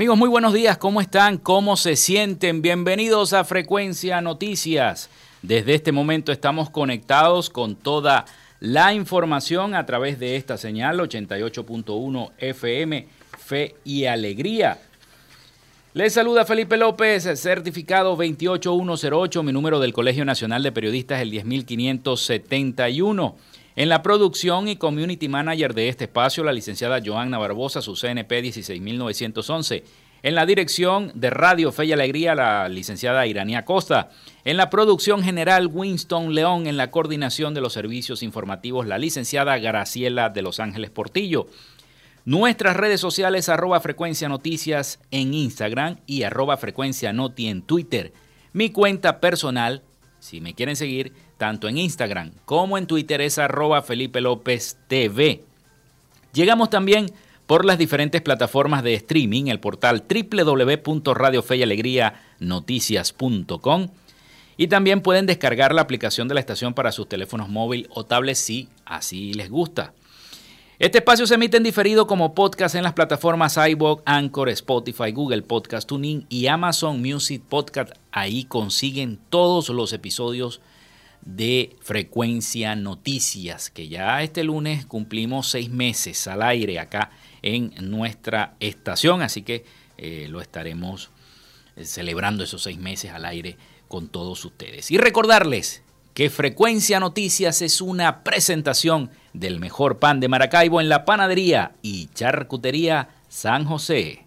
Amigos, muy buenos días, ¿cómo están? ¿Cómo se sienten? Bienvenidos a Frecuencia Noticias. Desde este momento estamos conectados con toda la información a través de esta señal 88.1 FM, Fe y Alegría. Les saluda Felipe López, certificado 28108, mi número del Colegio Nacional de Periodistas el 10571. En la producción y community manager de este espacio, la licenciada Joanna Barbosa, su CNP 16911. En la dirección de Radio Fe y Alegría, la licenciada Iranía Costa. En la producción general, Winston León. En la coordinación de los servicios informativos, la licenciada Graciela de Los Ángeles Portillo. Nuestras redes sociales, arroba frecuencia noticias en Instagram y arroba frecuencia noti en Twitter. Mi cuenta personal, si me quieren seguir, tanto en Instagram como en Twitter es arroba Felipe López TV. Llegamos también por las diferentes plataformas de streaming, el portal www.radiofeyalegrianoticias.com y también pueden descargar la aplicación de la estación para sus teléfonos móviles o tablets si así les gusta. Este espacio se emite en diferido como podcast en las plataformas iVoox, Anchor, Spotify, Google Podcast, Tuning y Amazon Music Podcast. Ahí consiguen todos los episodios de Frecuencia Noticias, que ya este lunes cumplimos seis meses al aire acá en nuestra estación, así que eh, lo estaremos eh, celebrando esos seis meses al aire con todos ustedes. Y recordarles que Frecuencia Noticias es una presentación del mejor pan de Maracaibo en la panadería y charcutería San José.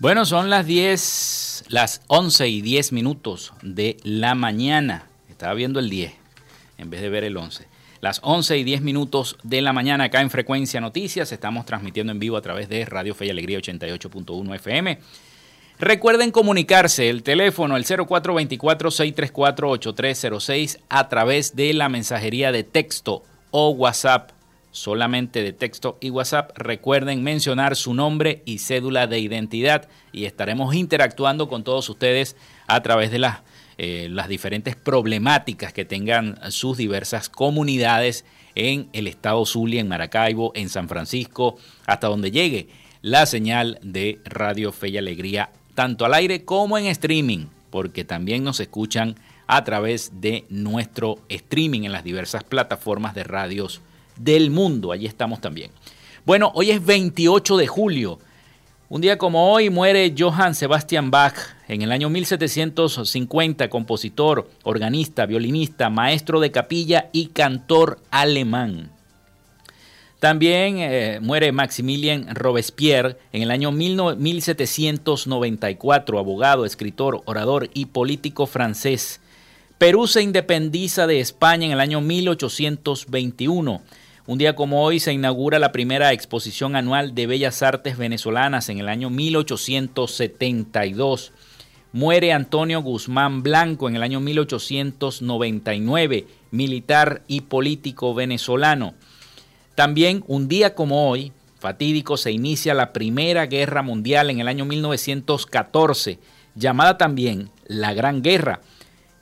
Bueno, son las 10, las 11 y 10 minutos de la mañana. Estaba viendo el 10 en vez de ver el 11. Las 11 y 10 minutos de la mañana acá en Frecuencia Noticias. Estamos transmitiendo en vivo a través de Radio Fe y Alegría 88.1 FM. Recuerden comunicarse, el teléfono, el 0424-634-8306 a través de la mensajería de texto o WhatsApp, solamente de texto y WhatsApp. Recuerden mencionar su nombre y cédula de identidad y estaremos interactuando con todos ustedes a través de las, eh, las diferentes problemáticas que tengan sus diversas comunidades en el estado Zulia, en Maracaibo, en San Francisco, hasta donde llegue la señal de Radio Fe y Alegría tanto al aire como en streaming, porque también nos escuchan a través de nuestro streaming en las diversas plataformas de radios del mundo. Allí estamos también. Bueno, hoy es 28 de julio. Un día como hoy muere Johann Sebastian Bach en el año 1750, compositor, organista, violinista, maestro de capilla y cantor alemán. También eh, muere Maximilien Robespierre en el año 1794, abogado, escritor, orador y político francés. Perú se independiza de España en el año 1821. Un día como hoy se inaugura la primera exposición anual de bellas artes venezolanas en el año 1872. Muere Antonio Guzmán Blanco en el año 1899, militar y político venezolano. También un día como hoy, fatídico, se inicia la Primera Guerra Mundial en el año 1914, llamada también la Gran Guerra.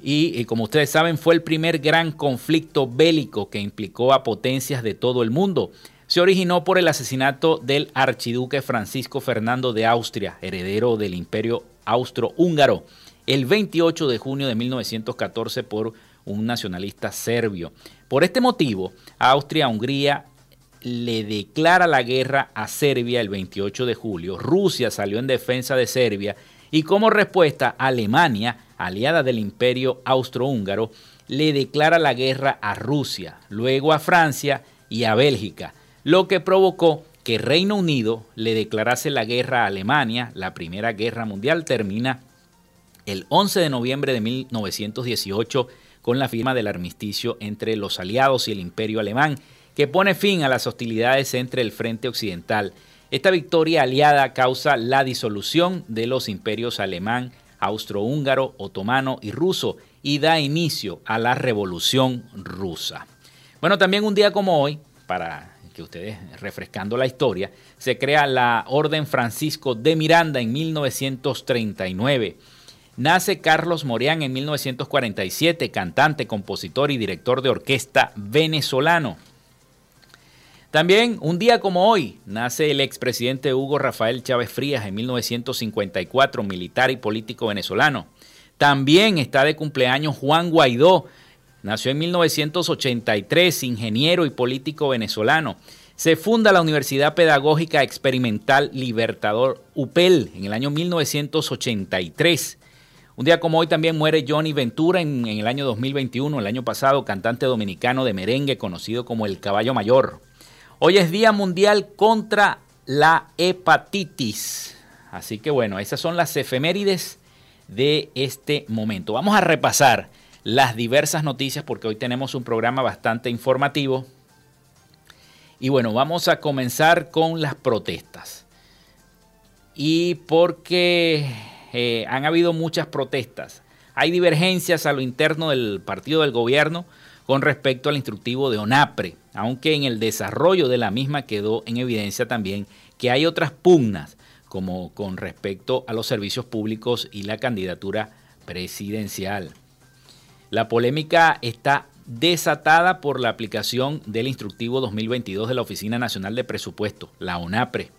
Y, como ustedes saben, fue el primer gran conflicto bélico que implicó a potencias de todo el mundo. Se originó por el asesinato del archiduque Francisco Fernando de Austria, heredero del imperio austro-húngaro, el 28 de junio de 1914 por un nacionalista serbio. Por este motivo, Austria-Hungría le declara la guerra a Serbia el 28 de julio. Rusia salió en defensa de Serbia y como respuesta Alemania, aliada del imperio austrohúngaro, le declara la guerra a Rusia, luego a Francia y a Bélgica, lo que provocó que Reino Unido le declarase la guerra a Alemania. La Primera Guerra Mundial termina el 11 de noviembre de 1918 con la firma del armisticio entre los aliados y el imperio alemán que pone fin a las hostilidades entre el frente occidental. Esta victoria aliada causa la disolución de los imperios alemán, austrohúngaro, otomano y ruso y da inicio a la revolución rusa. Bueno, también un día como hoy, para que ustedes refrescando la historia, se crea la Orden Francisco de Miranda en 1939. Nace Carlos Morián en 1947, cantante, compositor y director de orquesta venezolano. También, un día como hoy, nace el expresidente Hugo Rafael Chávez Frías en 1954, militar y político venezolano. También está de cumpleaños Juan Guaidó, nació en 1983, ingeniero y político venezolano. Se funda la Universidad Pedagógica Experimental Libertador UPEL en el año 1983. Un día como hoy también muere Johnny Ventura en, en, el año 2021, el año pasado, cantante dominicano de merengue conocido como el Caballo Mayor. Hoy es Día Mundial contra la Hepatitis. Así que bueno, esas son las efemérides de este momento. Vamos a repasar las diversas noticias porque hoy tenemos un programa bastante informativo. Y bueno, vamos a comenzar con las protestas. Y porque eh, han habido muchas protestas. Hay divergencias a lo interno del partido del gobierno con respecto al instructivo de ONAPRE aunque en el desarrollo de la misma quedó en evidencia también que hay otras pugnas, como con respecto a los servicios públicos y la candidatura presidencial. La polémica está desatada por la aplicación del instructivo 2022 de la Oficina Nacional de Presupuesto, la ONAPRE,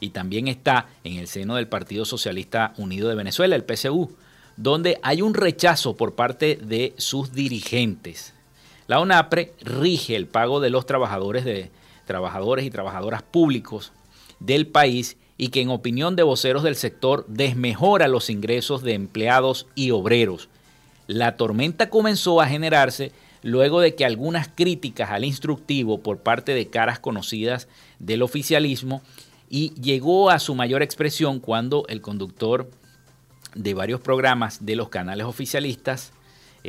y también está en el seno del Partido Socialista Unido de Venezuela, el PSU, donde hay un rechazo por parte de sus dirigentes. La ONAPRE rige el pago de los trabajadores, de, trabajadores y trabajadoras públicos del país y que en opinión de voceros del sector desmejora los ingresos de empleados y obreros. La tormenta comenzó a generarse luego de que algunas críticas al instructivo por parte de caras conocidas del oficialismo y llegó a su mayor expresión cuando el conductor de varios programas de los canales oficialistas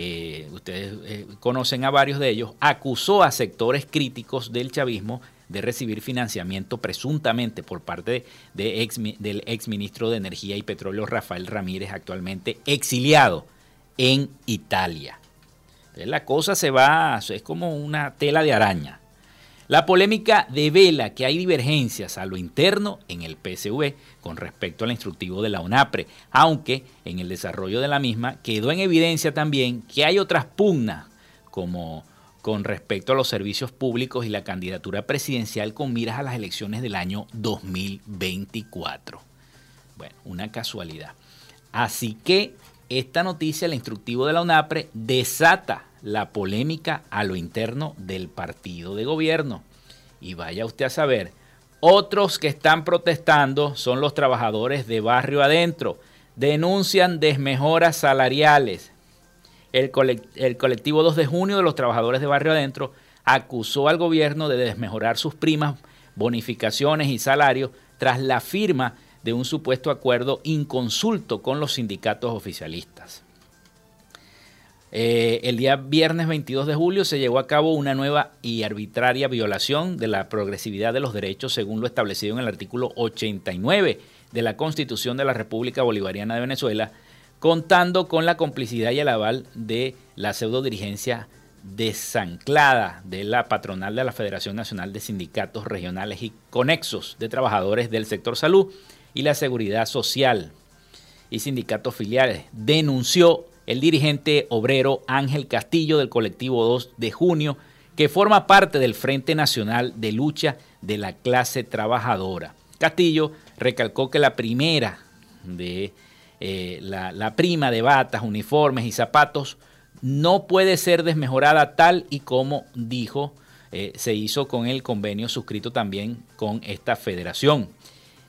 eh, ustedes eh, conocen a varios de ellos, acusó a sectores críticos del chavismo de recibir financiamiento presuntamente por parte de ex, del exministro de Energía y Petróleo Rafael Ramírez, actualmente exiliado en Italia. la cosa se va, es como una tela de araña. La polémica devela que hay divergencias a lo interno en el PSV con respecto al instructivo de la UNAPRE, aunque en el desarrollo de la misma quedó en evidencia también que hay otras pugnas como con respecto a los servicios públicos y la candidatura presidencial con miras a las elecciones del año 2024. Bueno, una casualidad. Así que esta noticia, el instructivo de la UNAPRE, desata la polémica a lo interno del partido de gobierno. Y vaya usted a saber, otros que están protestando son los trabajadores de barrio adentro. Denuncian desmejoras salariales. El, colectivo 2 de junio de los trabajadores de barrio adentro acusó al gobierno de desmejorar sus primas, bonificaciones y salarios tras la firma de un supuesto acuerdo inconsulto con los sindicatos oficialistas. Eh, el día viernes 22 de julio se llevó a cabo una nueva y arbitraria violación de la progresividad de los derechos según lo establecido en el artículo 89 de la Constitución de la República Bolivariana de Venezuela, contando con la complicidad y el aval de la pseudo dirigencia desanclada de la patronal de la Federación Nacional de Sindicatos Regionales y Conexos de Trabajadores del Sector Salud y la Seguridad Social y sindicatos filiales, denunció el dirigente obrero Ángel Castillo del colectivo 2 de junio, que forma parte del Frente Nacional de Lucha de la Clase Trabajadora. Castillo recalcó que la primera de eh, la, prima de batas, uniformes y zapatos no puede ser desmejorada tal y como dijo eh, se hizo con el convenio suscrito también con esta federación.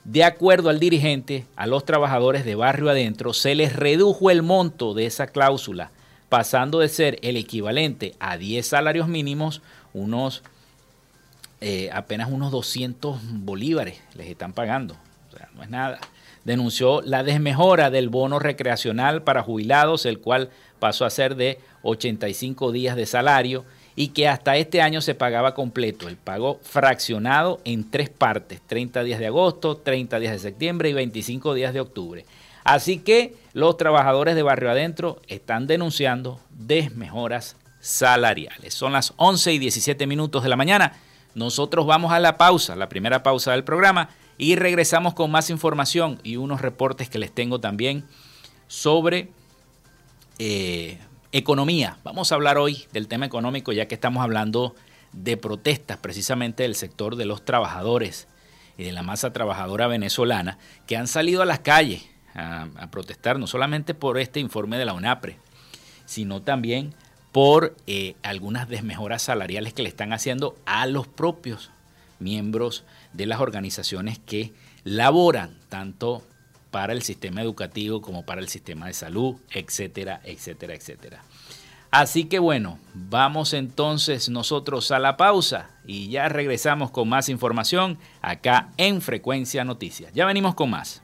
De acuerdo al dirigente, a los trabajadores de barrio adentro se les redujo el monto de esa cláusula, pasando de ser el equivalente a 10 salarios mínimos, unos eh, apenas unos 200 bolívares les están pagando. O sea, no es nada. Denunció la desmejora del bono recreacional para jubilados, el cual pasó a ser de 85 días de salario y que hasta este año se pagaba completo, el pago fraccionado en tres partes, 30 días de agosto, 30 días de septiembre y 25 días de octubre. Así que los trabajadores de Barrio Adentro están denunciando desmejoras salariales. Son las 11 y 17 minutos de la mañana. Nosotros vamos a la pausa, la primera pausa del programa, y regresamos con más información y unos reportes que les tengo también sobre eh, Economía. Vamos a hablar hoy del tema económico ya que estamos hablando de protestas precisamente del sector de los trabajadores y de la masa trabajadora venezolana que han salido a las calles a, protestar no solamente por este informe de la UNAPRE, sino también por eh, algunas desmejoras salariales que le están haciendo a los propios miembros de las organizaciones que laboran tanto para el sistema educativo como para el sistema de salud, etcétera, etcétera, etcétera. Así que bueno, vamos entonces nosotros a la pausa y ya regresamos con más información acá en Frecuencia Noticias. Ya venimos con más.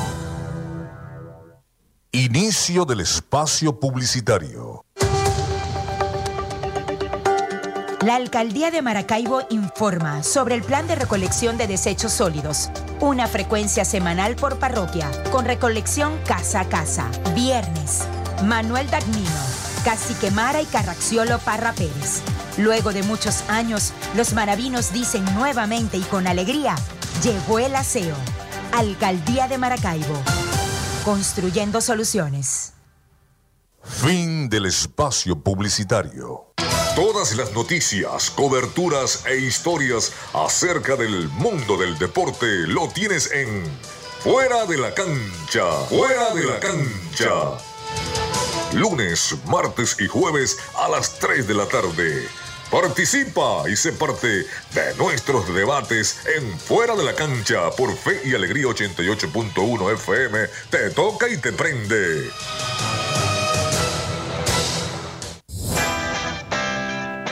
Inicio del espacio publicitario. La Alcaldía de Maracaibo informa sobre el plan de recolección de desechos sólidos. Una frecuencia semanal por parroquia, con recolección casa a casa. Viernes. Manuel Dagnino, Cacique Mara y Carraxiolo Parra Pérez. Luego de muchos años, los maravinos dicen nuevamente y con alegría, llegó el aseo. Alcaldía de Maracaibo. Construyendo soluciones. Fin del espacio publicitario. Todas las noticias, coberturas e historias acerca del mundo del deporte lo tienes en Fuera de la cancha. Fuera de la cancha. lunes, martes y jueves a las 3 de la tarde. Participa y sé parte de nuestros debates en Fuera de la Cancha por Fe y Alegría 88.1 FM. Te toca y te prende.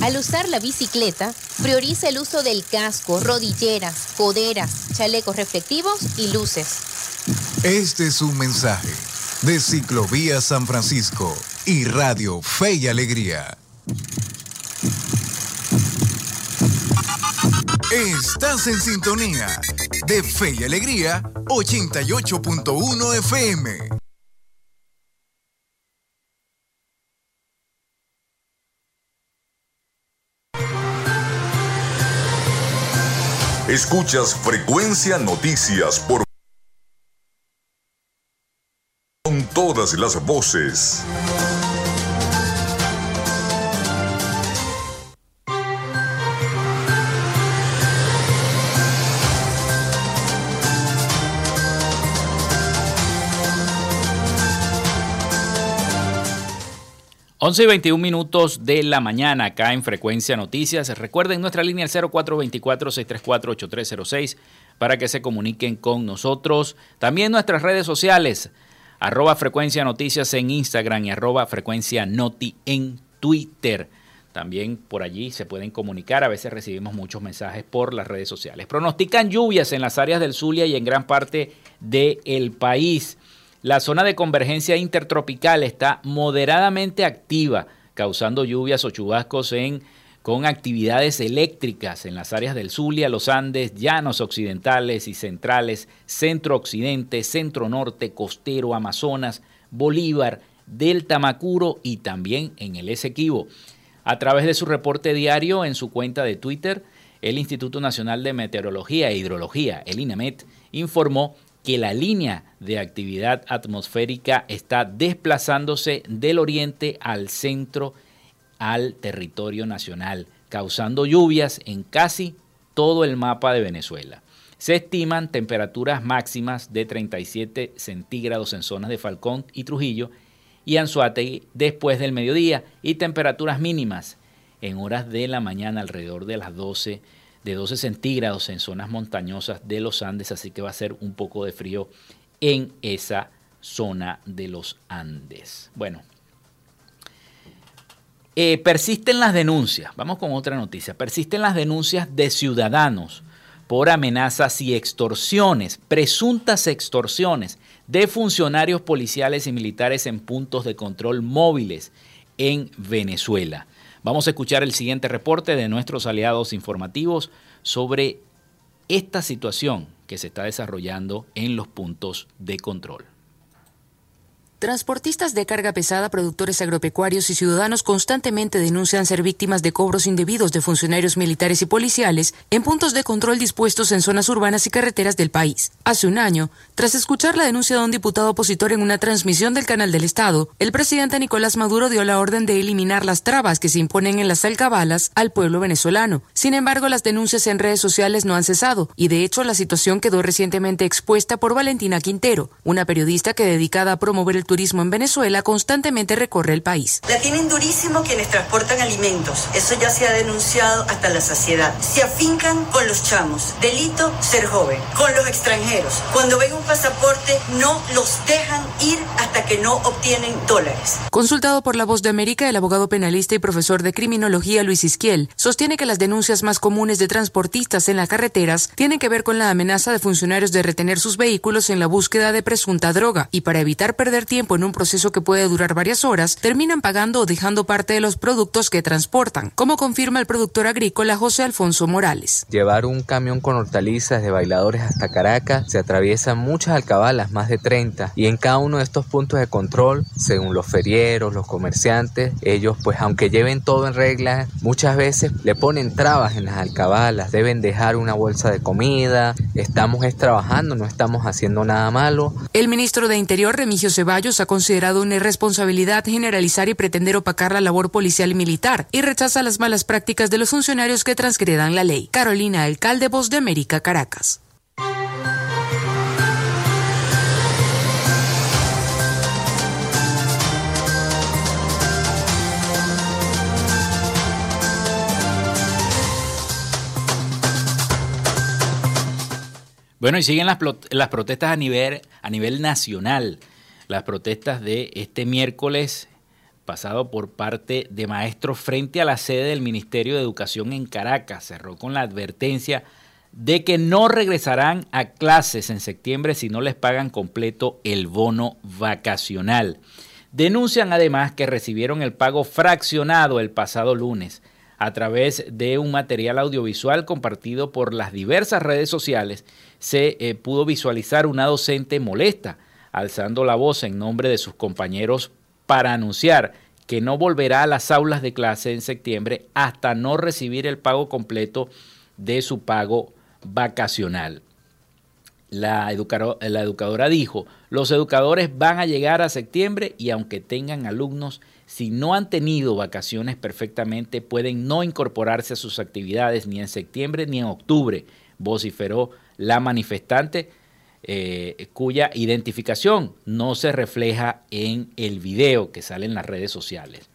Al usar la bicicleta, prioriza el uso del casco, rodilleras, coderas, chalecos reflectivos y luces. Este es un mensaje de Ciclovía San Francisco y Radio Fe y Alegría. Estás en sintonía de Fe y Alegría 88.1 FM. Escuchas Frecuencia Noticias por con todas las voces. 11 y 21 minutos de la mañana acá en Frecuencia Noticias. Recuerden nuestra línea el 0424-634-8306 para que se comuniquen con nosotros. También nuestras redes sociales, arroba Frecuencia Noticias en Instagram y arroba Frecuencia Noti en Twitter. También por allí se pueden comunicar. A veces recibimos muchos mensajes por las redes sociales. Pronostican lluvias en las áreas del Zulia y en gran parte del país. La zona de convergencia intertropical está moderadamente activa, causando lluvias o chubascos en, con actividades eléctricas en las áreas del Zulia, los Andes, llanos occidentales y centrales, centro-occidente, centro-norte, costero, Amazonas, Bolívar, Delta Macuro y también en el Esequibo. A través de su reporte diario en su cuenta de Twitter, el Instituto Nacional de Meteorología e Hidrología, el INAMET, informó que la línea de actividad atmosférica está desplazándose del oriente al centro al territorio nacional, causando lluvias en casi todo el mapa de Venezuela. Se estiman temperaturas máximas de 37 centígrados en zonas de Falcón y Trujillo y Anzuategui después del mediodía y temperaturas mínimas en horas de la mañana alrededor de las 12 de 12 centígrados en zonas montañosas de los Andes, así que va a ser un poco de frío en esa zona de los Andes. Bueno, eh, persisten las denuncias, vamos con otra noticia, persisten las denuncias de ciudadanos por amenazas y extorsiones, presuntas extorsiones de funcionarios policiales y militares en puntos de control móviles en Venezuela. Vamos a escuchar el siguiente reporte de nuestros aliados informativos sobre esta situación que se está desarrollando en los puntos de control. Transportistas de carga pesada, productores agropecuarios y ciudadanos constantemente denuncian ser víctimas de cobros indebidos de funcionarios militares y policiales en puntos de control dispuestos en zonas urbanas y carreteras del país. Hace un año, tras escuchar la denuncia de un diputado opositor en una transmisión del canal del Estado, el presidente Nicolás Maduro dio la orden de eliminar las trabas que se imponen en las alcabalas al pueblo venezolano. Sin embargo, las denuncias en redes sociales no han cesado y de hecho la situación quedó recientemente expuesta por Valentina Quintero, una periodista que dedicada a promover el turismo en Venezuela constantemente recorre el país. La tienen durísimo quienes transportan alimentos. Eso ya se ha denunciado hasta la saciedad. Se afincan con los chamos. Delito ser joven. Con los extranjeros. Cuando ven un pasaporte no los dejan ir hasta que no obtienen dólares. Consultado por La Voz de América, el abogado penalista y profesor de criminología Luis Isquiel sostiene que las denuncias más comunes de transportistas en las carreteras tienen que ver con la amenaza de funcionarios de retener sus vehículos en la búsqueda de presunta droga y para evitar perder tiempo tiempo en un proceso que puede durar varias horas, terminan pagando o dejando parte de los productos que transportan, como confirma el productor agrícola José Alfonso Morales. Llevar un camión con hortalizas de bailadores hasta Caracas se atraviesan muchas alcabalas, más de 30, y en cada uno de estos puntos de control, según los ferieros, los comerciantes, ellos pues aunque lleven todo en regla, muchas veces le ponen trabas en las alcabalas, deben dejar una bolsa de comida, estamos es trabajando, no estamos haciendo nada malo. El ministro de Interior, Remigio Ceballos, ha considerado una irresponsabilidad generalizar y pretender opacar la labor policial y militar y rechaza las malas prácticas de los funcionarios que transgredan la ley. Carolina, alcalde Voz de América, Caracas. Bueno, y siguen las, protestas a nivel nacional. Las protestas de este miércoles pasado por parte de maestros frente a la sede del Ministerio de Educación en Caracas. Cerró con la advertencia de que no regresarán a clases en septiembre si no les pagan completo el bono vacacional. Denuncian además que recibieron el pago fraccionado el pasado lunes a través de un material audiovisual compartido por las diversas redes sociales, se eh, pudo visualizar una docente molesta, alzando la voz en nombre de sus compañeros para anunciar que no volverá a las aulas de clase en septiembre hasta no recibir el pago completo de su pago vacacional. La, educadora dijo, los educadores van a llegar a septiembre y aunque tengan alumnos si no han tenido vacaciones perfectamente, pueden no incorporarse a sus actividades ni en septiembre ni en octubre, vociferó la manifestante, eh, cuya identificación no se refleja en el video que sale en las redes sociales.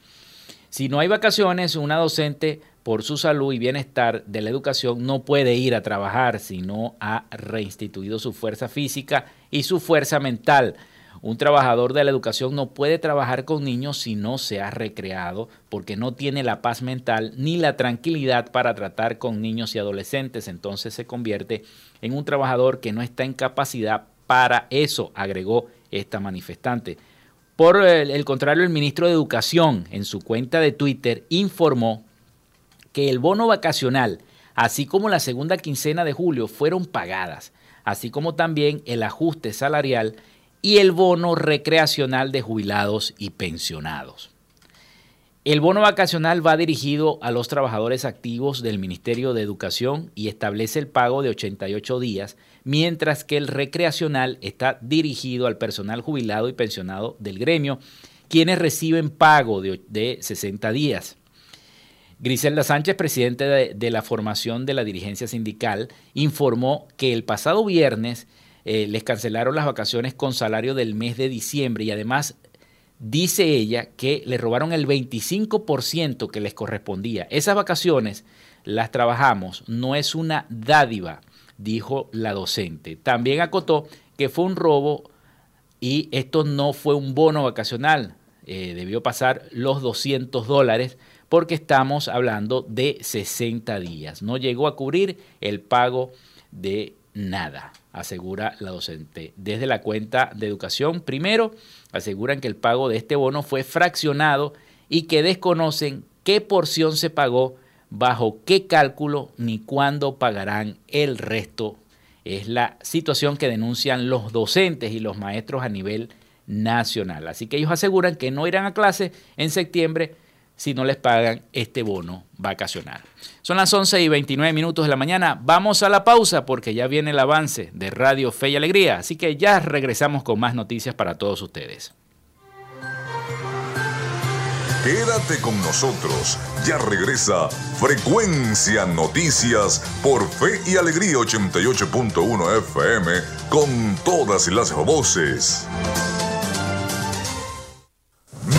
Si no hay vacaciones, una docente por su salud y bienestar de la educación no puede ir a trabajar si no ha reinstituido su fuerza física y su fuerza mental un trabajador de la educación no puede trabajar con niños si no se ha recreado, porque no tiene la paz mental ni la tranquilidad para tratar con niños y adolescentes. Entonces se convierte en un trabajador que no está en capacidad para eso, agregó esta manifestante. Por el, contrario, el ministro de Educación en su cuenta de Twitter informó que el bono vacacional, así como la segunda quincena de julio, fueron pagadas, así como también el ajuste salarial y el bono recreacional de jubilados y pensionados. El bono vacacional va dirigido a los trabajadores activos del Ministerio de Educación y establece el pago de 88 días, mientras que el recreacional está dirigido al personal jubilado y pensionado del gremio, quienes reciben pago de, 60 días. Griselda Sánchez, presidente de, de la formación de la dirigencia sindical, informó que el pasado viernes eh, les cancelaron las vacaciones con salario del mes de diciembre y además dice ella que le robaron el 25% que les correspondía. Esas vacaciones las trabajamos, no es una dádiva, dijo la docente. También acotó que fue un robo y esto no fue un bono vacacional, eh, debió pasar los 200 dólares porque estamos hablando de 60 días. No llegó a cubrir el pago de nada asegura la docente. Desde la cuenta de educación, primero, aseguran que el pago de este bono fue fraccionado y que desconocen qué porción se pagó, bajo qué cálculo ni cuándo pagarán el resto. Es la situación que denuncian los docentes y los maestros a nivel nacional. Así que ellos aseguran que no irán a clase en septiembre si no les pagan este bono vacacional. Son las 11 y 29 minutos de la mañana. Vamos a la pausa porque ya viene el avance de Radio Fe y Alegría. Así que ya regresamos con más noticias para todos ustedes. Quédate con nosotros. Ya regresa Frecuencia Noticias por Fe y Alegría 88.1 FM con todas las voces.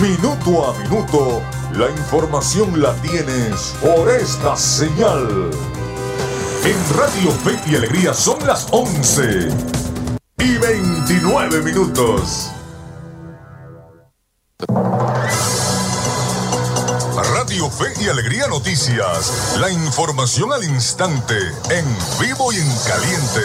Minuto a minuto la información la tienes por esta señal. En Radio Fe y Alegría son las 11 y 29 minutos. Radio Fe y Alegría Noticias. La información al instante, en vivo y en caliente.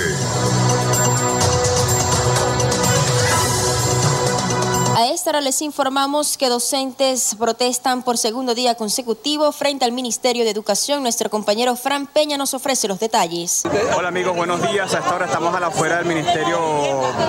Esta hora les informamos que docentes protestan por segundo día consecutivo frente al Ministerio de Educación. Nuestro compañero Fran Peña nos ofrece los detalles. Hola amigos, buenos días. A esta hora estamos a la afuera del Ministerio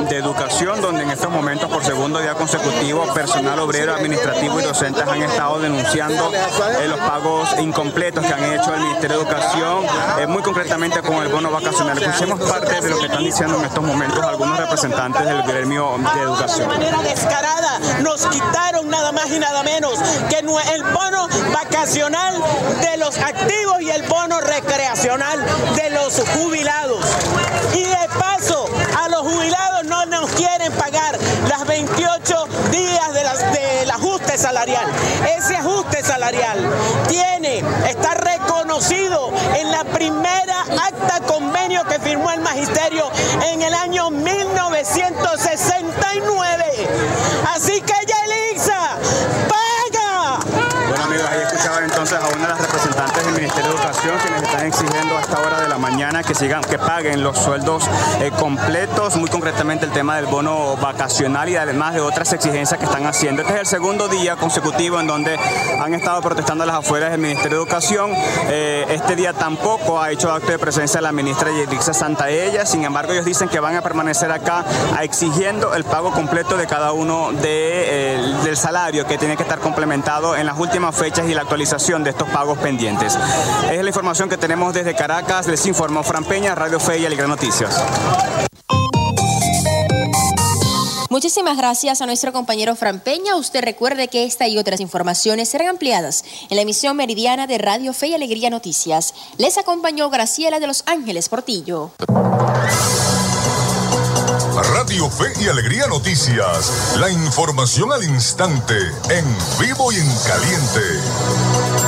de Educación, donde en estos momentos por segundo día consecutivo personal obrero, administrativo y docentes han estado denunciando eh, los pagos incompletos que han hecho el Ministerio de Educación, eh, muy concretamente con el bono vacacional. Escuchemos parte de lo que están diciendo en estos momentos algunos representantes del gremio de educación descarada nos quitaron nada más y nada menos que el bono vacacional de los activos y el bono recreacional de los jubilados. Y de paso, a los jubilados no nos quieren pagar las 28 días del ajuste salarial. Ese ajuste salarial tiene, está reconocido en la primera acta convenio que firmó el magisterio en el año 1969. Así que Yelitza, paga. Bueno amigos, ahí escuchaban entonces a una de las representantes quienes están exigiendo a esta hora de la mañana que sigan, que paguen los sueldos eh, completos, muy concretamente el tema del bono vacacional y además de otras exigencias que están haciendo. Este es el segundo día consecutivo en donde han estado protestando a las afueras del Ministerio de Educación. Eh, este día tampoco ha hecho acto de presencia la ministra Yelixa Santaella, sin embargo ellos dicen que van a permanecer acá exigiendo el pago completo de cada uno eh, del salario que tiene que estar complementado en las últimas fechas y la actualización de estos pagos pendientes. Es la información que tenemos desde Caracas, les informó Fran Peña, Radio Fe y Alegre Noticias. Muchísimas gracias a nuestro compañero Fran Peña. Usted recuerde que esta y otras informaciones serán ampliadas en la emisión meridiana de Radio Fe y Alegría Noticias. Les acompañó Graciela de Los Ángeles Portillo. Radio Fe y Alegría Noticias. La información al instante, en vivo y en caliente.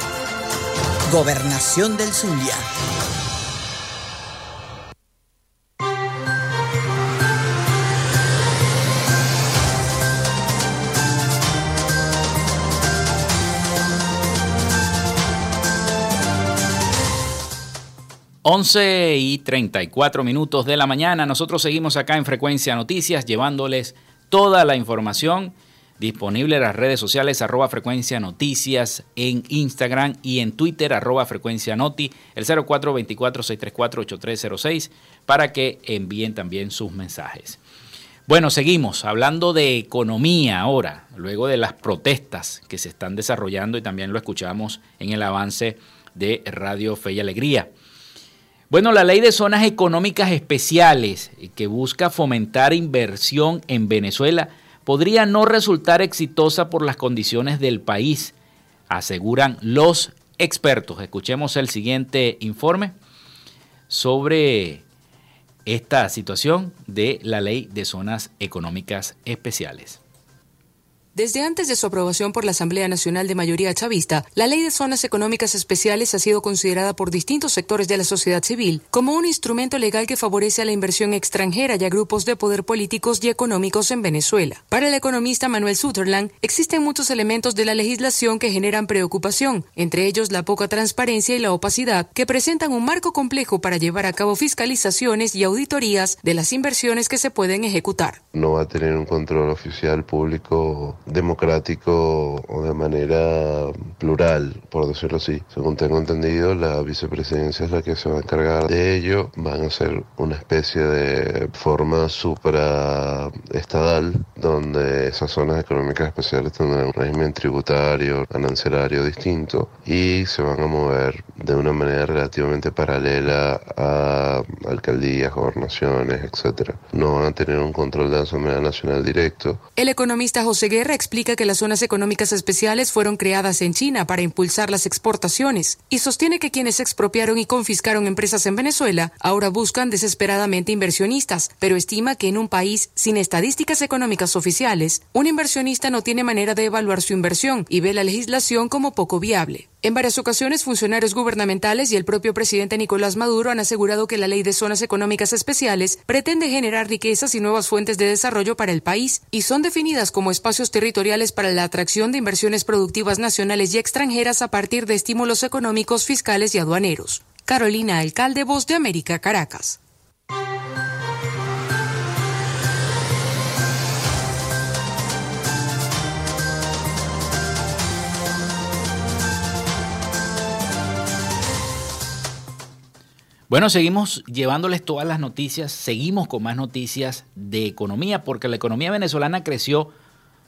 Gobernación del Zulia. Once y 34 minutos de la mañana. Nosotros seguimos acá en Frecuencia Noticias llevándoles toda la información Disponible en las redes sociales arroba frecuencia noticias en Instagram y en Twitter arroba frecuencia noti, el 0424-634-8306 para que envíen también sus mensajes. Bueno, seguimos hablando de economía ahora, luego de las protestas que se están desarrollando y también lo escuchamos en el avance de Radio Fe y Alegría. Bueno, la ley de zonas económicas especiales que busca fomentar inversión en Venezuela podría no resultar exitosa por las condiciones del país, aseguran los expertos. Escuchemos el siguiente informe sobre esta situación de la ley de zonas económicas especiales. Desde antes de su aprobación por la Asamblea Nacional de Mayoría Chavista, la Ley de Zonas Económicas Especiales ha sido considerada por distintos sectores de la sociedad civil como un instrumento legal que favorece a la inversión extranjera y a grupos de poder políticos y económicos en Venezuela. Para el economista Manuel Sutherland, existen muchos elementos de la legislación que generan preocupación, entre ellos la poca transparencia y la opacidad, que presentan un marco complejo para llevar a cabo fiscalizaciones y auditorías de las inversiones que se pueden ejecutar. No va a tener un control oficial público democrático o de manera plural, por decirlo así. Según tengo entendido, la vicepresidencia es la que se va a encargar de ello. Van a ser una especie de forma supraestadal, donde esas zonas económicas especiales tendrán un régimen tributario, arancelario distinto y se van a mover de una manera relativamente paralela a alcaldías, gobernaciones, etcétera. No van a tener un control de la Asamblea Nacional directo. El economista José Guerra explica que las zonas económicas especiales fueron creadas en China para impulsar las exportaciones y sostiene que quienes expropiaron y confiscaron empresas en Venezuela ahora buscan desesperadamente inversionistas, pero estima que en un país sin estadísticas económicas oficiales, un inversionista no tiene manera de evaluar su inversión y ve la legislación como poco viable. En varias ocasiones, funcionarios gubernamentales y el propio presidente Nicolás Maduro han asegurado que la ley de zonas económicas especiales pretende generar riquezas y nuevas fuentes de desarrollo para el país y son definidas como espacios territoriales para la atracción de inversiones productivas nacionales y extranjeras a partir de estímulos económicos, fiscales y aduaneros. Carolina Alcalde, Voz de América, Caracas. Bueno, seguimos llevándoles todas las noticias, seguimos con más noticias de economía, porque la economía venezolana creció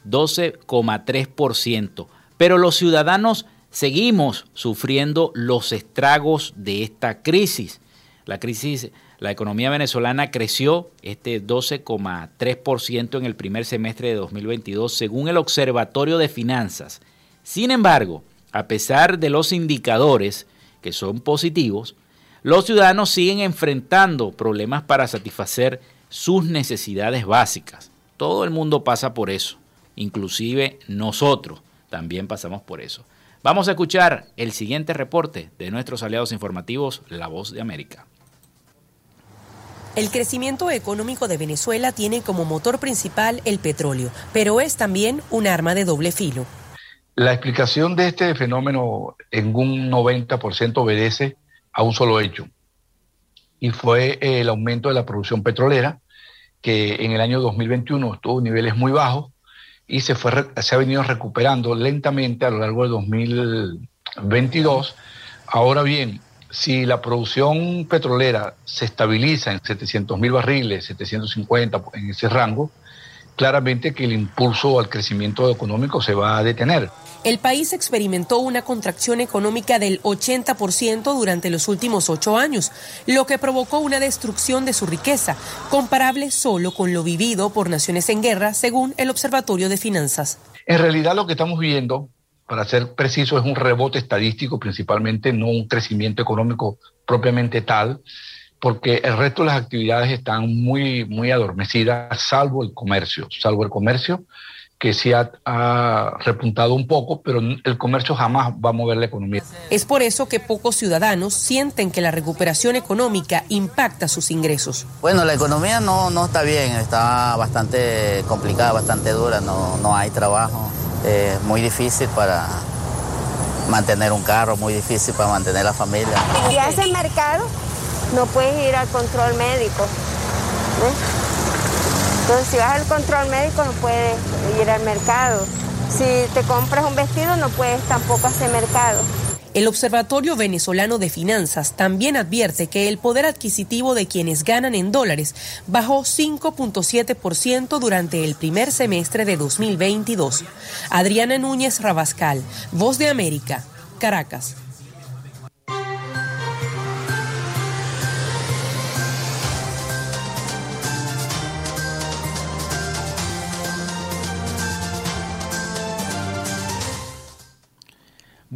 12,3%, pero los ciudadanos seguimos sufriendo los estragos de esta crisis. La crisis, la economía venezolana creció este 12,3% en el primer semestre de 2022, según el Observatorio de Finanzas. Sin embargo, a pesar de los indicadores que son positivos, los ciudadanos siguen enfrentando problemas para satisfacer sus necesidades básicas. Todo el mundo pasa por eso, inclusive nosotros también pasamos por eso. Vamos a escuchar el siguiente reporte de nuestros aliados informativos, La Voz de América. El crecimiento económico de Venezuela tiene como motor principal el petróleo, pero es también un arma de doble filo. La explicación de este fenómeno en un 90% obedece a un solo hecho, y fue el aumento de la producción petrolera, que en el año 2021 estuvo en niveles muy bajos y se, fue, se ha venido recuperando lentamente a lo largo de 2022. Ahora bien, si la producción petrolera se estabiliza en 700 mil barriles, 750 en ese rango, claramente que el impulso al crecimiento económico se va a detener. El país experimentó una contracción económica del 80% durante los últimos ocho años, lo que provocó una destrucción de su riqueza, comparable solo con lo vivido por naciones en guerra, según el Observatorio de Finanzas. En realidad lo que estamos viendo, para ser preciso, es un rebote estadístico principalmente, no un crecimiento económico propiamente tal, porque el resto de las actividades están muy, muy adormecidas, salvo el comercio, salvo el comercio que sí ha, repuntado un poco, pero el comercio jamás va a mover la economía. Es por eso que pocos ciudadanos sienten que la recuperación económica impacta sus ingresos. Bueno, la economía no, no está bien, está bastante complicada, bastante dura, no, no hay trabajo, es muy difícil para mantener un carro, muy difícil para mantener la familia. Si haces mercado, no puedes ir al control médico. Entonces, si vas al control médico, no puedes ir al mercado. Si te compras un vestido, no puedes tampoco hacer mercado. El Observatorio Venezolano de Finanzas también advierte que el poder adquisitivo de quienes ganan en dólares bajó 5.7% durante el primer semestre de 2022. Adriana Núñez Rabascal, Voz de América, Caracas.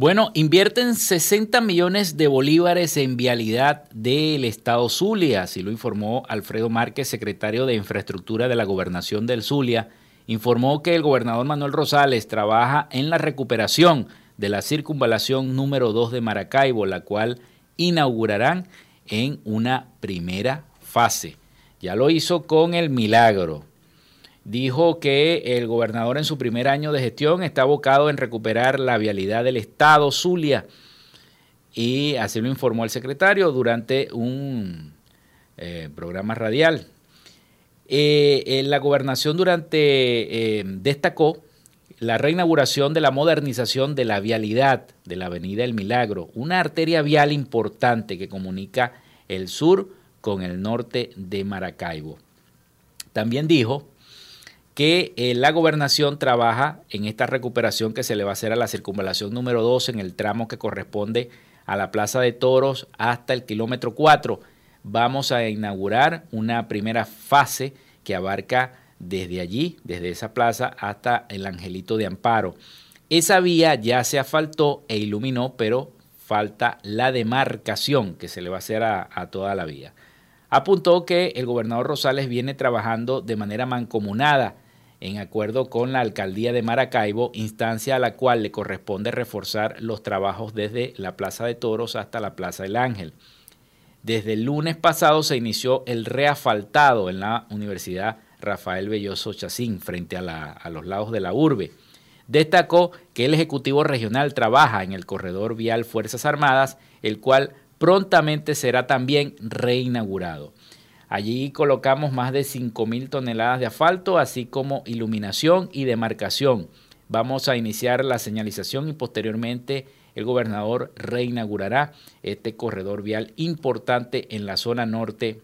Bueno, invierten 60 millones de bolívares en vialidad del estado Zulia, así lo informó Alfredo Márquez, secretario de Infraestructura de la Gobernación del Zulia. Informó que el gobernador Manuel Rosales trabaja en la recuperación de la circunvalación número 2 de Maracaibo, la cual inaugurarán en una primera fase. Ya lo hizo con el Milagro dijo que el gobernador en su primer año de gestión está abocado en recuperar la vialidad del Estado Zulia y así lo informó el secretario durante un eh, programa radial. Eh, en la gobernación durante eh, destacó la reinauguración de la modernización de la vialidad de la Avenida El Milagro, una arteria vial importante que comunica el sur con el norte de Maracaibo. También dijo que eh, la gobernación trabaja en esta recuperación que se le va a hacer a la circunvalación número 2 en el tramo que corresponde a la Plaza de Toros hasta el kilómetro 4. Vamos a inaugurar una primera fase que abarca desde allí, desde esa plaza hasta el Angelito de Amparo. Esa vía ya se asfaltó e iluminó, pero falta la demarcación que se le va a hacer a, a toda la vía. Apuntó que el gobernador Rosales viene trabajando de manera mancomunada en acuerdo con la alcaldía de Maracaibo, instancia a la cual le corresponde reforzar los trabajos desde la Plaza de Toros hasta la Plaza del Ángel. Desde el lunes pasado se inició el reafaltado en la Universidad Rafael Belloso Chacín, frente a, a los lados de la urbe. Destacó que el Ejecutivo Regional trabaja en el corredor vial Fuerzas Armadas, el cual prontamente será también reinaugurado. Allí colocamos más de 5.000 toneladas de asfalto, así como iluminación y demarcación. Vamos a iniciar la señalización y posteriormente el gobernador reinaugurará este corredor vial importante en la zona norte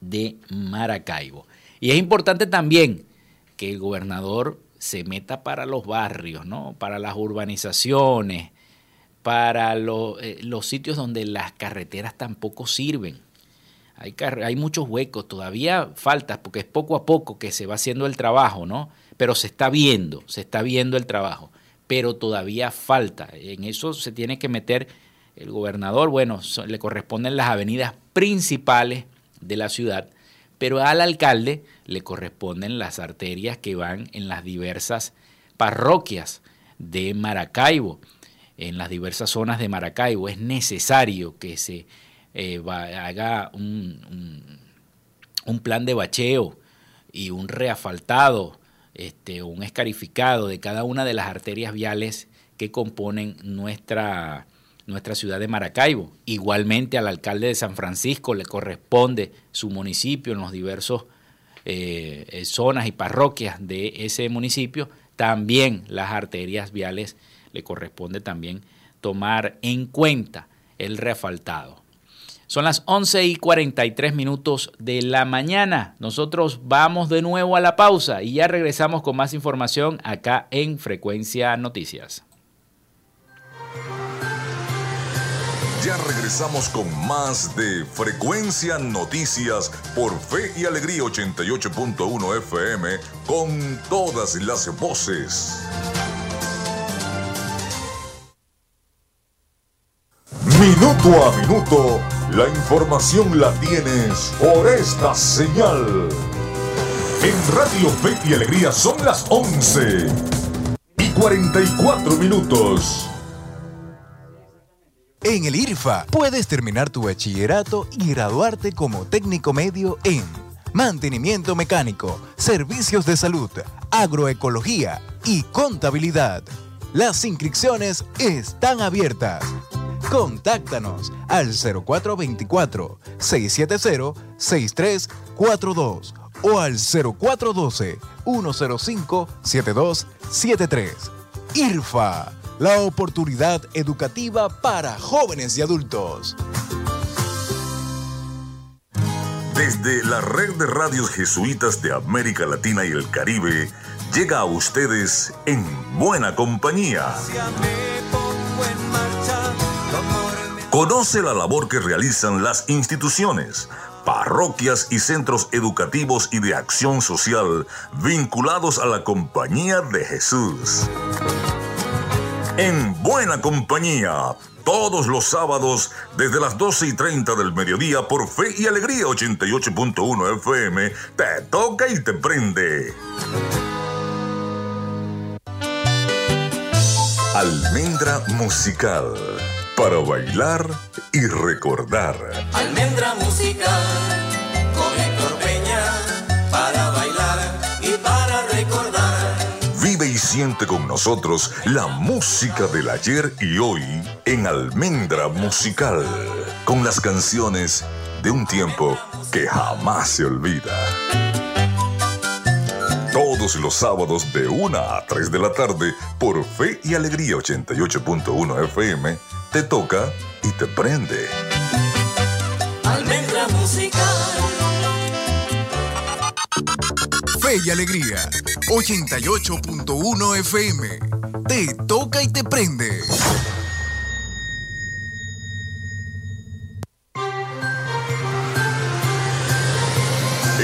de Maracaibo. Y es importante también que el gobernador se meta para los barrios, ¿no? para las urbanizaciones, para eh, los sitios donde las carreteras tampoco sirven. Hay, muchos huecos, todavía falta, porque es poco a poco que se va haciendo el trabajo, ¿no? Pero se está viendo, se está viendo el trabajo, pero todavía falta. En eso se tiene que meter el gobernador, bueno, le corresponden las avenidas principales de la ciudad, pero al alcalde le corresponden las arterias que van en las diversas parroquias de Maracaibo, en las diversas zonas de Maracaibo. Es necesario que se eh, haga un, un, plan de bacheo y un reafaltado, este, un escarificado de cada una de las arterias viales que componen nuestra, nuestra ciudad de Maracaibo. Igualmente al alcalde de San Francisco le corresponde su municipio en los diversos eh, eh, zonas y parroquias de ese municipio, también las arterias viales le corresponde también tomar en cuenta el reafaltado. Son las 11 y 43 minutos de la mañana. Nosotros vamos de nuevo a la pausa y ya regresamos con más información acá en Frecuencia Noticias. Ya regresamos con más de Frecuencia Noticias por Fe y Alegría 88.1 FM con todas las voces. Minuto a minuto, la información la tienes por esta señal. En Radio Fe y Alegría son las 11 y 44 minutos. En el IRFA puedes terminar tu bachillerato y graduarte como técnico medio en mantenimiento mecánico, servicios de salud, agroecología y contabilidad. Las inscripciones están abiertas. Contáctanos al 0424-670-6342 o al 0412-105-7273. IRFA, la oportunidad educativa para jóvenes y adultos. Desde la red de radios jesuitas de América Latina y el Caribe, llega a ustedes en buena compañía. Conoce la labor que realizan las instituciones, parroquias y centros educativos y de acción social vinculados a la Compañía de Jesús. En buena compañía, todos los sábados desde las 12 y 30 del mediodía por Fe y Alegría 88.1 FM, te toca y te prende. Almendra musical para bailar y recordar. Almendra musical con Héctor Peña para bailar y para recordar. Vive y siente con nosotros la música del ayer y hoy en Almendra Musical, con las canciones de un tiempo que jamás se olvida. Todos los sábados de 1 a 3 de la tarde por Fe y Alegría 88.1 FM, te toca y te prende. Almendra musical. Fe y Alegría, 88.1 FM. Te toca y te prende.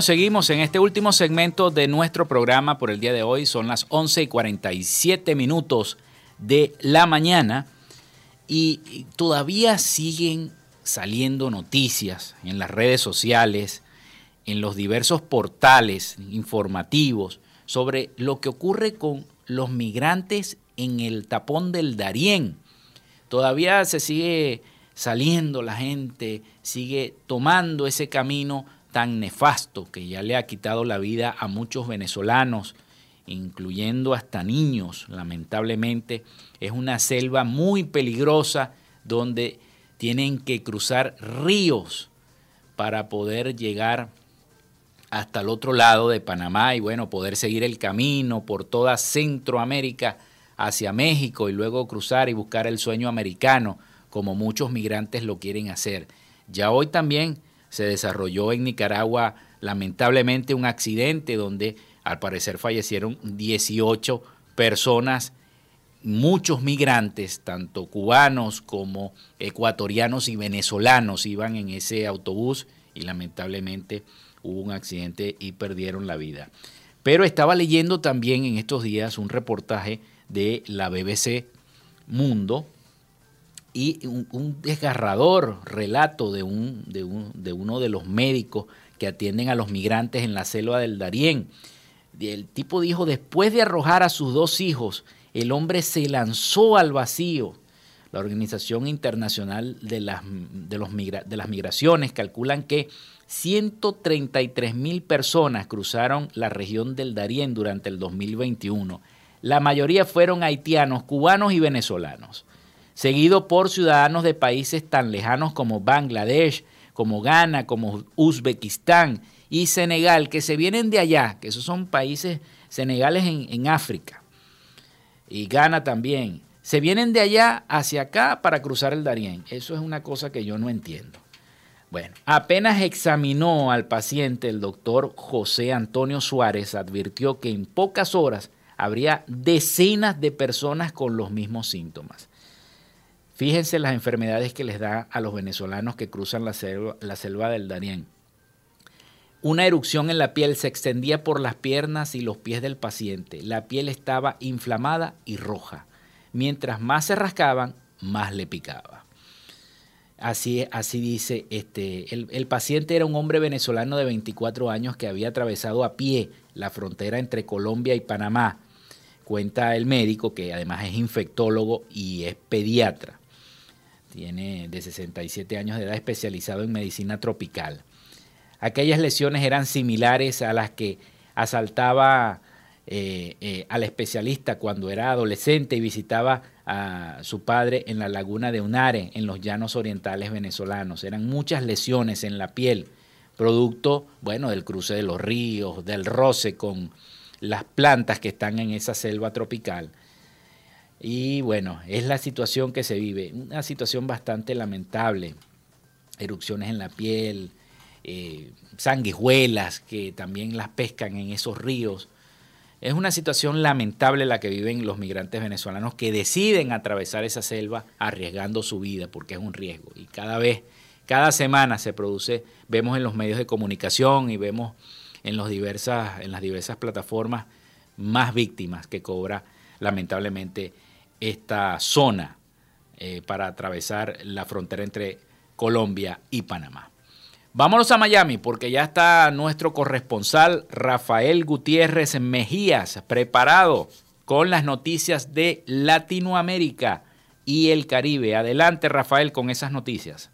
Seguimos en este último segmento de nuestro programa por el día de hoy. Son las 11 y 47 minutos de la mañana y todavía siguen saliendo noticias en las redes sociales, en los diversos portales informativos sobre lo que ocurre con los migrantes en el tapón del Darién. Todavía se sigue saliendo la gente, sigue tomando ese camino tan nefasto que ya le ha quitado la vida a muchos venezolanos, incluyendo hasta niños, lamentablemente. Es una selva muy peligrosa donde tienen que cruzar ríos para poder llegar hasta el otro lado de Panamá y bueno, poder seguir el camino por toda Centroamérica hacia México y luego cruzar y buscar el sueño americano, como muchos migrantes lo quieren hacer. Ya hoy también se desarrolló en Nicaragua lamentablemente un accidente donde al parecer fallecieron 18 personas, muchos migrantes, tanto cubanos como ecuatorianos y venezolanos iban en ese autobús y lamentablemente hubo un accidente y perdieron la vida. Pero estaba leyendo también en estos días un reportaje de la BBC Mundo y un, desgarrador relato de, un, de, de, uno de los médicos que atienden a los migrantes en la selva del Darién. El tipo dijo, después de arrojar a sus dos hijos, el hombre se lanzó al vacío. La Organización Internacional de las, de las Migraciones calculan que 133 mil personas cruzaron la región del Darién durante el 2021. La mayoría fueron haitianos, cubanos y venezolanos seguido por ciudadanos de países tan lejanos como Bangladesh, como Ghana, como Uzbekistán y Senegal, que se vienen de allá, que esos son países senegales en, África, y Ghana también, se vienen de allá hacia acá para cruzar el Darién. Eso es una cosa que yo no entiendo. Bueno, apenas examinó al paciente, el doctor José Antonio Suárez advirtió que en pocas horas habría decenas de personas con los mismos síntomas. Fíjense las enfermedades que les da a los venezolanos que cruzan la selva, del Darién. Una erupción en la piel se extendía por las piernas y los pies del paciente. La piel estaba inflamada y roja. Mientras más se rascaban, más le picaba. Así, así dice, este, el, el, paciente era un hombre venezolano de 24 años que había atravesado a pie la frontera entre Colombia y Panamá. Cuenta el médico, que además es infectólogo y es pediatra. Tiene de 67 años de edad especializado en medicina tropical. Aquellas lesiones eran similares a las que asaltaba eh, eh, al especialista cuando era adolescente y visitaba a su padre en la laguna de Unare, en los llanos orientales venezolanos. Eran muchas lesiones en la piel, producto, bueno, del cruce de los ríos, del roce con las plantas que están en esa selva tropical. Y bueno, es la situación que se vive, una situación bastante lamentable. Erupciones en la piel, eh, sanguijuelas que también las pescan en esos ríos. Es una situación lamentable la que viven los migrantes venezolanos que deciden atravesar esa selva arriesgando su vida porque es un riesgo. Y cada vez, cada semana se produce, vemos en los medios de comunicación y vemos en, los diversas, en las diversas plataformas más víctimas que cobra lamentablemente esta zona eh, para atravesar la frontera entre Colombia y Panamá. Vámonos a Miami porque ya está nuestro corresponsal Rafael Gutiérrez Mejías preparado con las noticias de Latinoamérica y el Caribe. Adelante Rafael con esas noticias.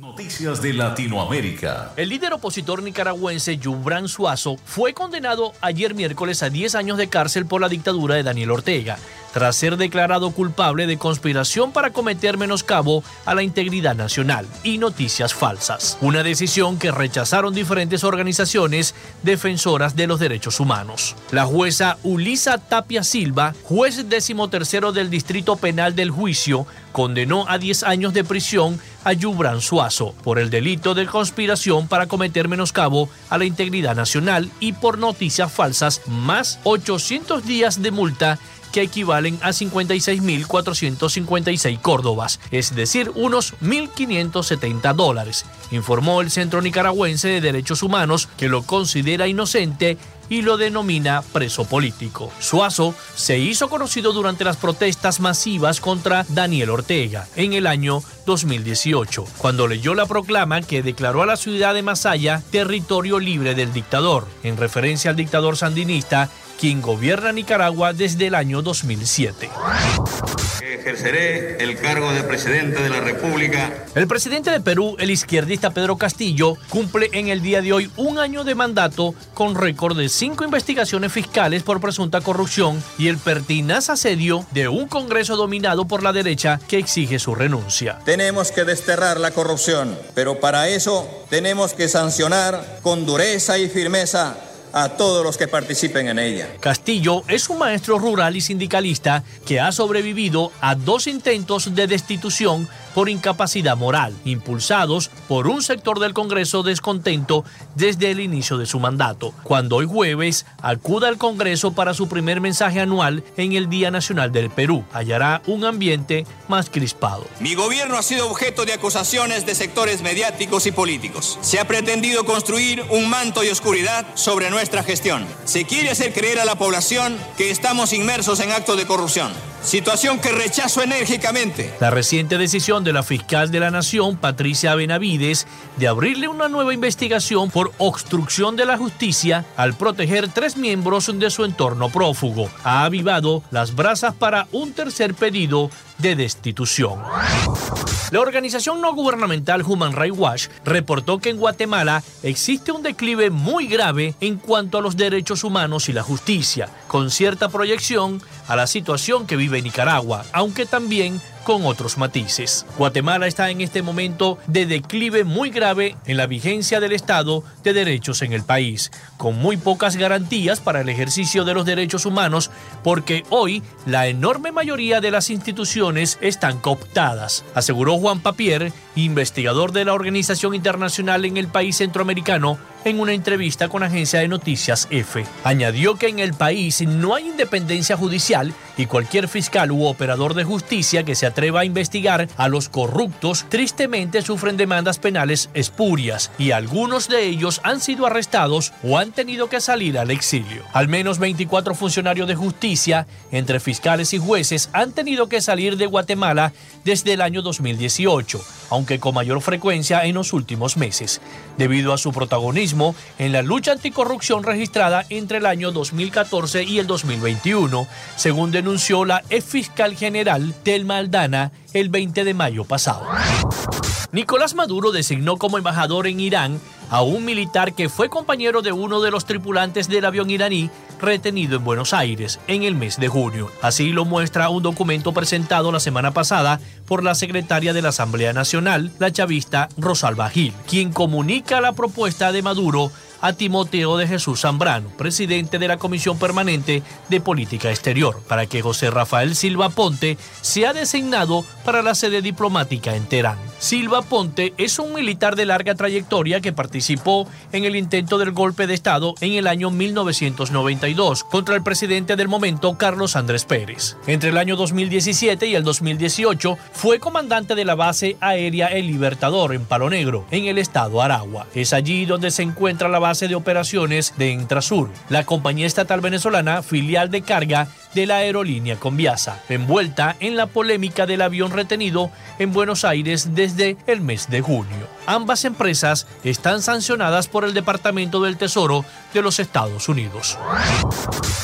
Noticias de Latinoamérica. El líder opositor nicaragüense Yubran Suazo fue condenado ayer miércoles a 10 años de cárcel por la dictadura de Daniel Ortega, tras ser declarado culpable de conspiración para cometer menoscabo a la integridad nacional y noticias falsas. Una decisión que rechazaron diferentes organizaciones defensoras de los derechos humanos. La jueza Ulisa Tapia Silva, juez decimotercero del Distrito Penal del Juicio, condenó a 10 años de prisión a Yubran Suazo por el delito de conspiración para cometer menoscabo a la integridad nacional y por noticias falsas, más 800 días de multa que equivalen a 56.456 córdobas, es decir, unos 1.570 dólares, informó el Centro Nicaragüense de Derechos Humanos, que lo considera inocente y lo denomina preso político. Suazo se hizo conocido durante las protestas masivas contra Daniel Ortega en el año 2018, cuando leyó la proclama que declaró a la ciudad de Masaya territorio libre del dictador, en referencia al dictador sandinista quien gobierna Nicaragua desde el año 2007. Ejerceré el cargo de presidente de la República. El presidente de Perú, el izquierdista Pedro Castillo, cumple en el día de hoy un año de mandato con récord de cinco investigaciones fiscales por presunta corrupción y el pertinaz asedio de un Congreso dominado por la derecha que exige su renuncia. Tenemos que desterrar la corrupción, pero para eso tenemos que sancionar con dureza y firmeza a todos los que participen en ella. Castillo es un maestro rural y sindicalista que ha sobrevivido a dos intentos de destitución por incapacidad moral, impulsados por un sector del Congreso descontento desde el inicio de su mandato, cuando hoy jueves acuda al Congreso para su primer mensaje anual en el Día Nacional del Perú, hallará un ambiente más crispado. Mi gobierno ha sido objeto de acusaciones de sectores mediáticos y políticos. Se ha pretendido construir un manto de oscuridad sobre nuestra gestión. Se quiere hacer creer a la población que estamos inmersos en actos de corrupción situación que rechazo enérgicamente. La reciente decisión de la fiscal de la Nación, Patricia Benavides, de abrirle una nueva investigación por obstrucción de la justicia al proteger tres miembros de su entorno prófugo, ha avivado las brasas para un tercer pedido de destitución. La organización no gubernamental Human Rights Watch reportó que en Guatemala existe un declive muy grave en cuanto a los derechos humanos y la justicia, con cierta proyección a la situación que vive Nicaragua, aunque también con otros matices. Guatemala está en este momento de declive muy grave en la vigencia del Estado de derechos en el país, con muy pocas garantías para el ejercicio de los derechos humanos, porque hoy la enorme mayoría de las instituciones están cooptadas, aseguró Juan Papier, investigador de la Organización Internacional en el país centroamericano en una entrevista con agencia de noticias EFE. Añadió que en el país no hay independencia judicial y cualquier fiscal u operador de justicia que se atreva a investigar a los corruptos tristemente sufren demandas penales espurias y algunos de ellos han sido arrestados o han tenido que salir al exilio. Al menos 24 funcionarios de justicia, entre fiscales y jueces, han tenido que salir de Guatemala desde el año 2018, aunque con mayor frecuencia en los últimos meses, debido a su protagonismo en la lucha anticorrupción registrada entre el año 2014 y el 2021, según denunció la ex fiscal general del Maldana el 20 de mayo pasado. Nicolás Maduro designó como embajador en Irán a un militar que fue compañero de uno de los tripulantes del avión iraní retenido en Buenos Aires en el mes de junio. Así lo muestra un documento presentado la semana pasada por la secretaria de la Asamblea Nacional, la chavista Rosalba Gil, quien comunica la propuesta de Maduro a Timoteo de Jesús Zambrano, presidente de la Comisión Permanente de Política Exterior, para que José Rafael Silva Ponte sea designado para la sede diplomática en Teherán. Silva Ponte es un militar de larga trayectoria que participó en el intento del golpe de Estado en el año 1992 contra el presidente del momento, Carlos Andrés Pérez. Entre el año 2017 y el 2018 fue comandante de la base aérea El Libertador en Palo Negro, en el estado Aragua. Es allí donde se encuentra la base de operaciones de Intrasur, la compañía estatal venezolana filial de carga de la aerolínea Conviasa, envuelta en la polémica del avión retenido en Buenos Aires desde el mes de junio. Ambas empresas están sancionadas por el Departamento del Tesoro de los Estados Unidos.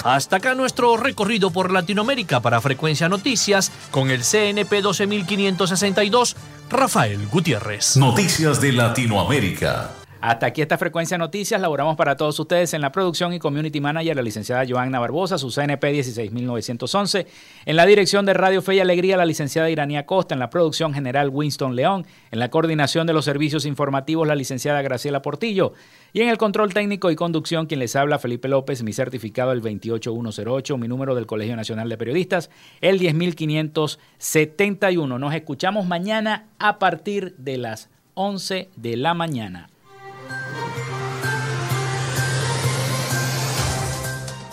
Hasta acá nuestro recorrido por Latinoamérica para Frecuencia Noticias con el CNP 12562, Rafael Gutiérrez. Noticias de Latinoamérica. Hasta aquí esta frecuencia de noticias. Laboramos para todos ustedes en la producción y community manager, la licenciada Joanna Barbosa, su CNP 16911. En la dirección de Radio Fe y Alegría, la licenciada Iranía Costa. En la producción general, Winston León. En la coordinación de los servicios informativos, la licenciada Graciela Portillo. Y en el control técnico y conducción, quien les habla, Felipe López, mi certificado el 28108, mi número del Colegio Nacional de Periodistas, el 10571. Nos escuchamos mañana a partir de las 11 de la mañana.